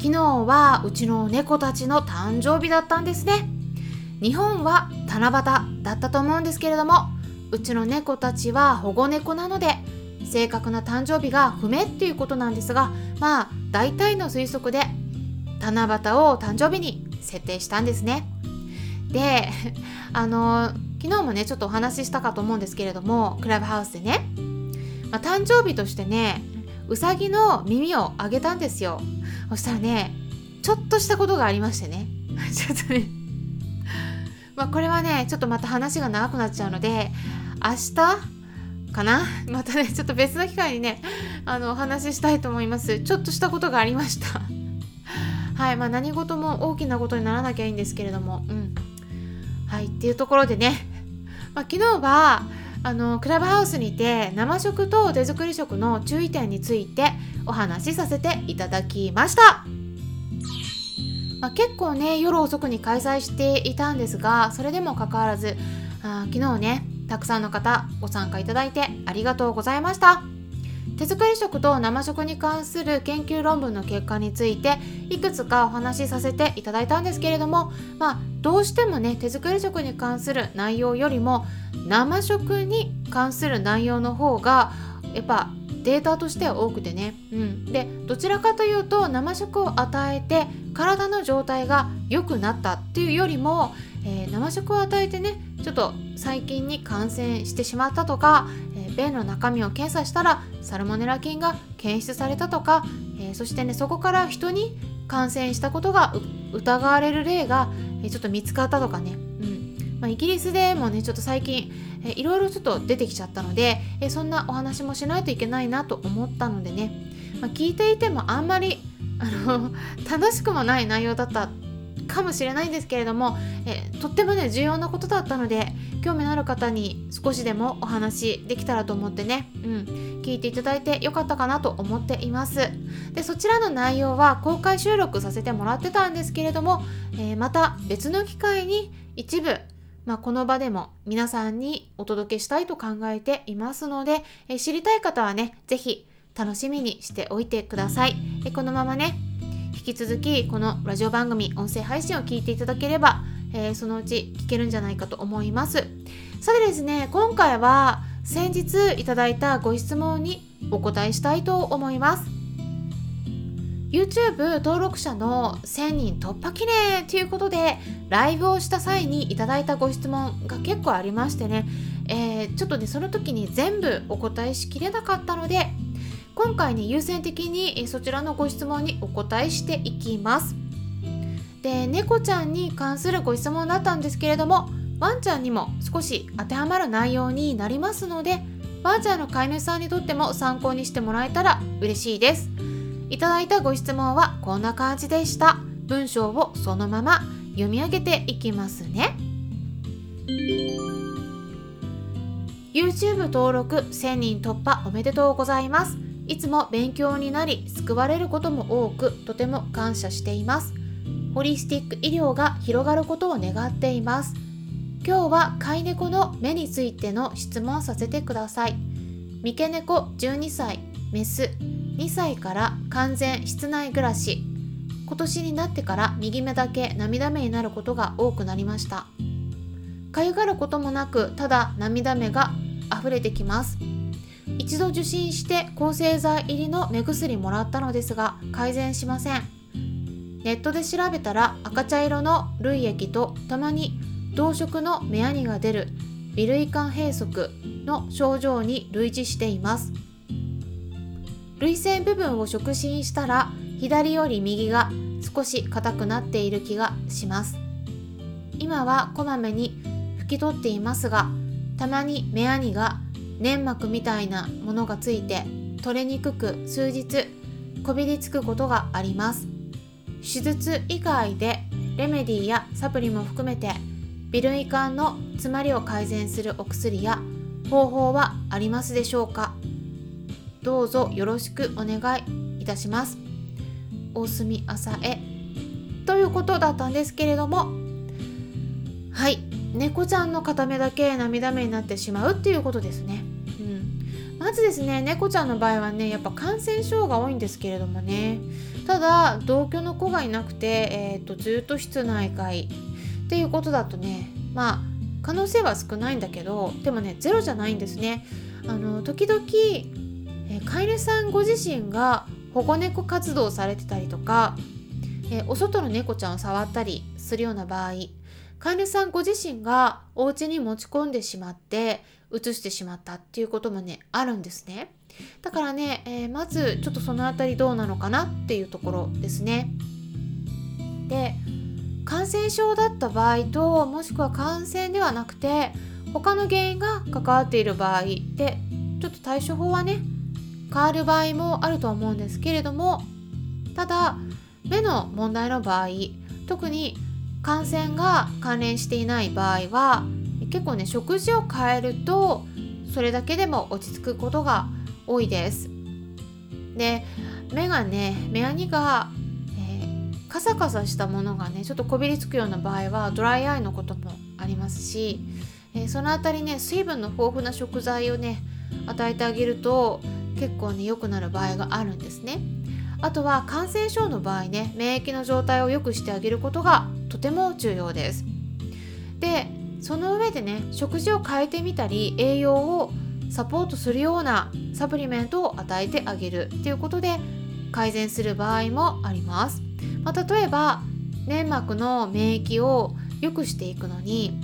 昨日はうちの猫たちの誕生日だったんですね。日本は七夕だったと思うんですけれども、うちの猫たちは保護猫なので、正確な誕生日が不明っていうことなんですが、まあ、大体の推測で、七夕を誕生日に設定したんですね。で、あの、昨日もね、ちょっとお話ししたかと思うんですけれども、クラブハウスでね、まあ、誕生日としてね、うさぎの耳をあげたんですよそしたらねちょっとしたことがありましてね。ちょっとね。まあこれはねちょっとまた話が長くなっちゃうので明日かな？またねちょっと別の機会にねあのお話ししたいと思います。ちょっとしたことがありました。はいまあ何事も大きなことにならなきゃいいんですけれども。うん。はいっていうところでね、まあ、昨日はあのクラブハウスにて生食と手作り食の注意点についてお話しさせていただきました、まあ、結構ね夜遅くに開催していたんですがそれでもかかわらずあ昨日ねたくさんの方ご参加いただいてありがとうございました。手作り食と生食に関する研究論文の結果についていくつかお話しさせていただいたんですけれどもまあどうしてもね手作り食に関する内容よりも生食に関する内容の方がやっぱデータとしては多くてね、うん、でどちらかというと生食を与えて体の状態が良くなったっていうよりも、えー、生食を与えてねちょっと細菌に感染してしまったとか、便の中身を検査したらサルモネラ菌が検出されたとか、えー、そしてねそこから人に感染したことが疑われる例が、えちょっと見つかったとかね、うん。まあ、イギリスでもねちょっと最近、えいろいろちょっと出てきちゃったので、えそんなお話もしないといけないなと思ったのでね、まあ、聞いていてもあんまりあの楽しくもない内容だったかもしれないんですけれども、えとってもね重要なことだったので興味のある方に少しでもお話できたらと思ってね、うん、聞いていただいてよかったかなと思っていますでそちらの内容は公開収録させてもらってたんですけれども、えー、また別の機会に一部まあ、この場でも皆さんにお届けしたいと考えていますので、え知りたい方はね、是非楽しみにしておいてください。えこのままね、引き続きこのラジオ番組音声配信を聞いていただければ、えー、そのうち聞けるんじゃないかと思います。さてですね今回は先日いただいたご質問にお答えしたいと思います。YouTube 登録者の1000人突破記念ということでライブをした際にいただいたご質問が結構ありましてね、えー、ちょっとねその時に全部お答えしきれなかったので今回ね優先的にそちらのご質問にお答えしていきます。で猫ちゃんに関するご質問だったんですけれどもワンちゃんにも少し当てはまる内容になりますのでワンちゃんの飼い主さんにとっても参考にしてもらえたら嬉しいです。いただいたご質問はこんな感じでした。文章をそのまま読み上げていきますね。YouTube 登録1000人突破おめでとうございます。いつも勉強になり救われることも多くとても感謝しています。ホリスティック医療が広がることを願っています。今日は飼い猫の目についての質問させてください。三毛猫12歳メス。2歳から完全室内暮らし。今年になってから右目だけ涙目になることが多くなりました。かゆがることもなくただ涙目が溢れてきます。一度受診して抗生剤入りの目薬もらったのですが改善しません。ネットで調べたら赤茶色の涙液とたまに同色の目やにが出る微類管閉塞の症状に類似しています。涙腺部分を触診したら左より右が少し硬くなっている気がします。今はこまめに拭き取っていますがたまに目やにが粘膜みたいなものがついて取れにくく数日こびりつくことがあります。手術以外でレメディやサプリも含めてビルイ管の詰まりを改善するお薬や方法はありますでしょうか？どうぞよろしくお願いいたします。大隅朝へということだったんですけれども。はい。猫ちゃんの片目だけ涙目になってしまうっていうことですね、まずですね猫ちゃんの場合はねやっぱ感染症が多いんですけれどもね。ただ同居の子がいなくて、えーと、ずっと室内外っていうことだとねまあ可能性は少ないんだけどでもねゼロじゃないんですね。あの時々、えー、飼い主さんご自身が保護猫活動されてたりとか、えー、お外の猫ちゃんを触ったりするような場合飼い主さんご自身がお家に持ち込んでしまって移してしまったっていうこともねあるんですね。だからね、えー、まずちょっとその辺りどうなのかなっていうところですね。で感染症だった場合ともしくは感染ではなくて他の原因が関わっている場合でちょっと対処法はね変わる場合もあると思うんですけれどもただ目の問題の場合特に感染が関連していない場合は結構ね食事を変えるとそれだけでも落ち着くことが多いです。で目がね目やにが、えー、カサカサしたものがねちょっとこびりつくような場合はドライアイのこともありますし、えー、その辺りね水分の豊富な食材をね与えてあげると結構ね良くなる場合があるんですね。あとは感染症の場合ね免疫の状態を良くしてあげることがとても重要です。でその上でね食事を変えてみたり栄養をサポートするようなサプリメントを与えてあげるっていうことで改善する場合もあります。まあ、例えば粘膜の免疫を良くしていくのに、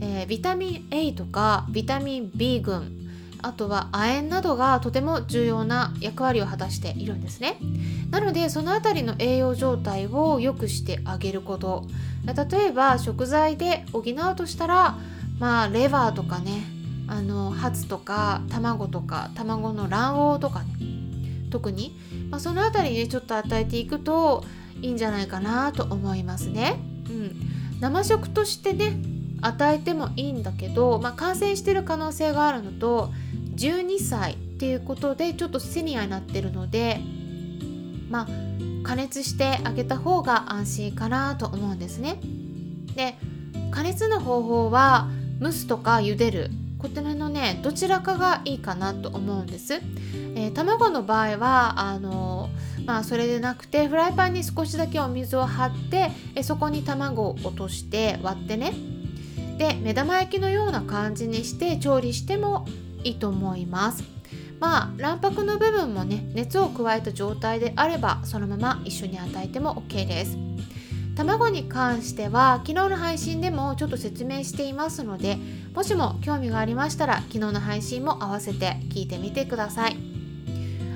えー、ビタミン A とかビタミン B 群あとは亜鉛などがとても重要な役割を果たしているんですね。なのでその辺りの栄養状態を良くしてあげること。例えば食材で補うとしたらまあレバーとかねあのハツとか卵とか卵の卵黄とかね特に、まあ、その辺りでちょっと与えていくといいんじゃないかなと思いますね。うん、生食としてね与えてもいいんだけど、まあ、感染してる可能性があるのと12歳っていうことでちょっとセニアになってるのでまあ加熱してあげた方が安心かなと思うんですね。で加熱の方法は蒸すとか茹でるこちらのねどちらかがいいかなと思うんです。えー、卵の場合はあのまあそれでなくてフライパンに少しだけお水を張ってえそこに卵を落として割ってねで目玉焼きのような感じにして調理してもいいと思います。まあ卵白の部分もね熱を加えた状態であればそのまま一緒に与えても OK です。卵に関しては昨日の配信でもちょっと説明していますのでもしも興味がありましたら昨日の配信も合わせて聞いてみてください。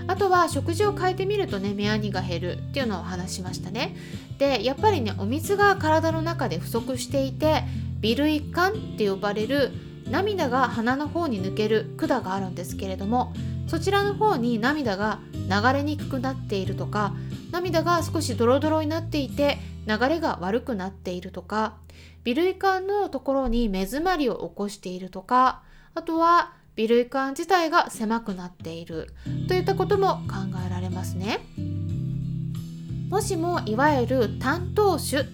あとは食事を変えてみるとね目やにが減るっていうのを話しましたね。でやっぱりねお水が体の中で不足していて微類管って呼ばれる涙が鼻の方に抜ける管があるんですけれどもそちらの方に涙が流れにくくなっているとか涙が少しドロドロになっていて流れが悪くなっているとか微類管のところに目詰まりを起こしているとかあとは微類管自体が狭くなっているといったことも考えられますね。もしもいわゆる担当種っ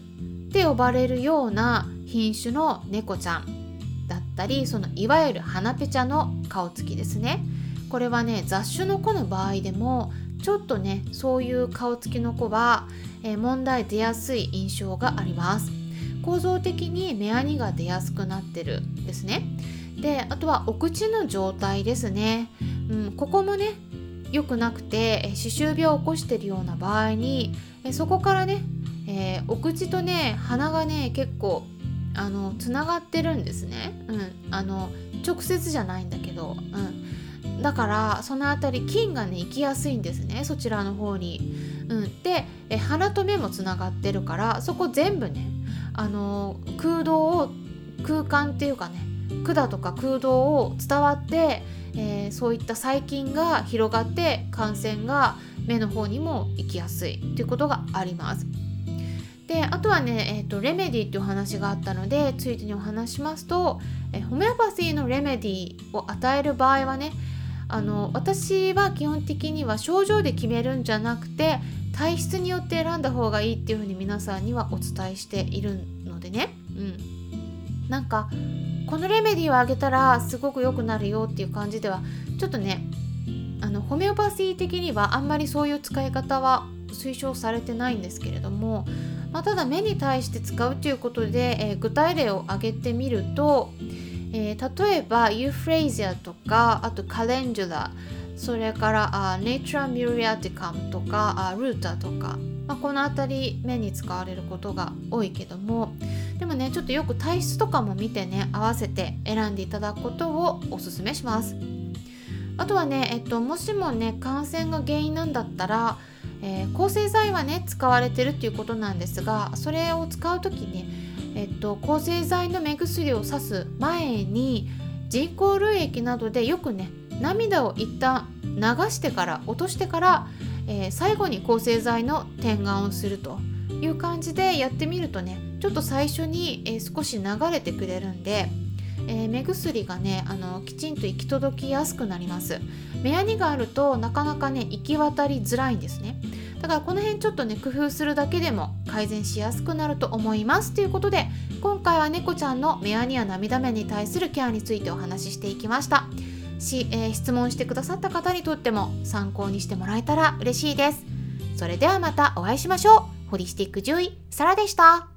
て呼ばれるような品種の猫ちゃんだったりそのいわゆる花ペチャの顔つきですね。これはね雑種の子の場合でもちょっとねそういう顔つきの子は、えー、問題出やすい印象があります。構造的に目やにが出やすくなってるんですね。であとはお口の状態ですね、うん、ここもね良くなくて歯周病を起こしてるような場合にそこからね、えー、お口とね鼻がね結構あのつながってるんですね、うん、あの直接じゃないんだけど、うん、だからその辺り菌がね行きやすいんですね。そちらの方に。うん、でえ鼻と目もつながってるからそこ全部ねあの空洞を空間っていうかね管とか空洞を伝わって、えー、そういった細菌が広がって感染が目の方にも行きやすいっていうことがあります。であとはね、えーと、レメディっていう話があったのでついでにお話しますと、えホメオパシーのレメディを与える場合はねあの私は基本的には症状で決めるんじゃなくて体質によって選んだ方がいいっていうふうに皆さんにはお伝えしているのでね、うん、なんかこのレメディーをあげたらすごく良くなるよっていう感じではちょっとねあのホメオパシー的にはあんまりそういう使い方は推奨されてないんですけれども、まあ、ただ目に対して使うということで、えー、具体例を挙げてみると、えー、例えばユーフレイジアとかあとカレンジュラそれからあネイトラミュリアティカムとかあルーターとか、まあ、この辺り目に使われることが多いけどもでもねちょっとよく体質とかも見てね合わせて選んでいただくことをおすすめします。あとはね、えっと、もしもね感染が原因なんだったら、えー、抗生剤はね使われてるっていうことなんですがそれを使う時ね、えっと、抗生剤の目薬をさす前に人工涙液などでよくね涙を一旦流してから落としてから、えー、最後に抗生剤の点眼をするという感じでやってみるとねちょっと最初に、えー、少し流れてくれるんで、えー、目薬がねあのきちんと行き届きやすくなります。目やにがあるとなかなかね行き渡りづらいんですね。だからこの辺ちょっとね工夫するだけでも改善しやすくなると思います。ということで今回は猫ちゃんの目やにや涙目に対するケアについてお話ししていきました。し、えー、質問してくださった方にとっても参考にしてもらえたら嬉しいです。それではまたお会いしましょう。ホリスティック獣医サラでした。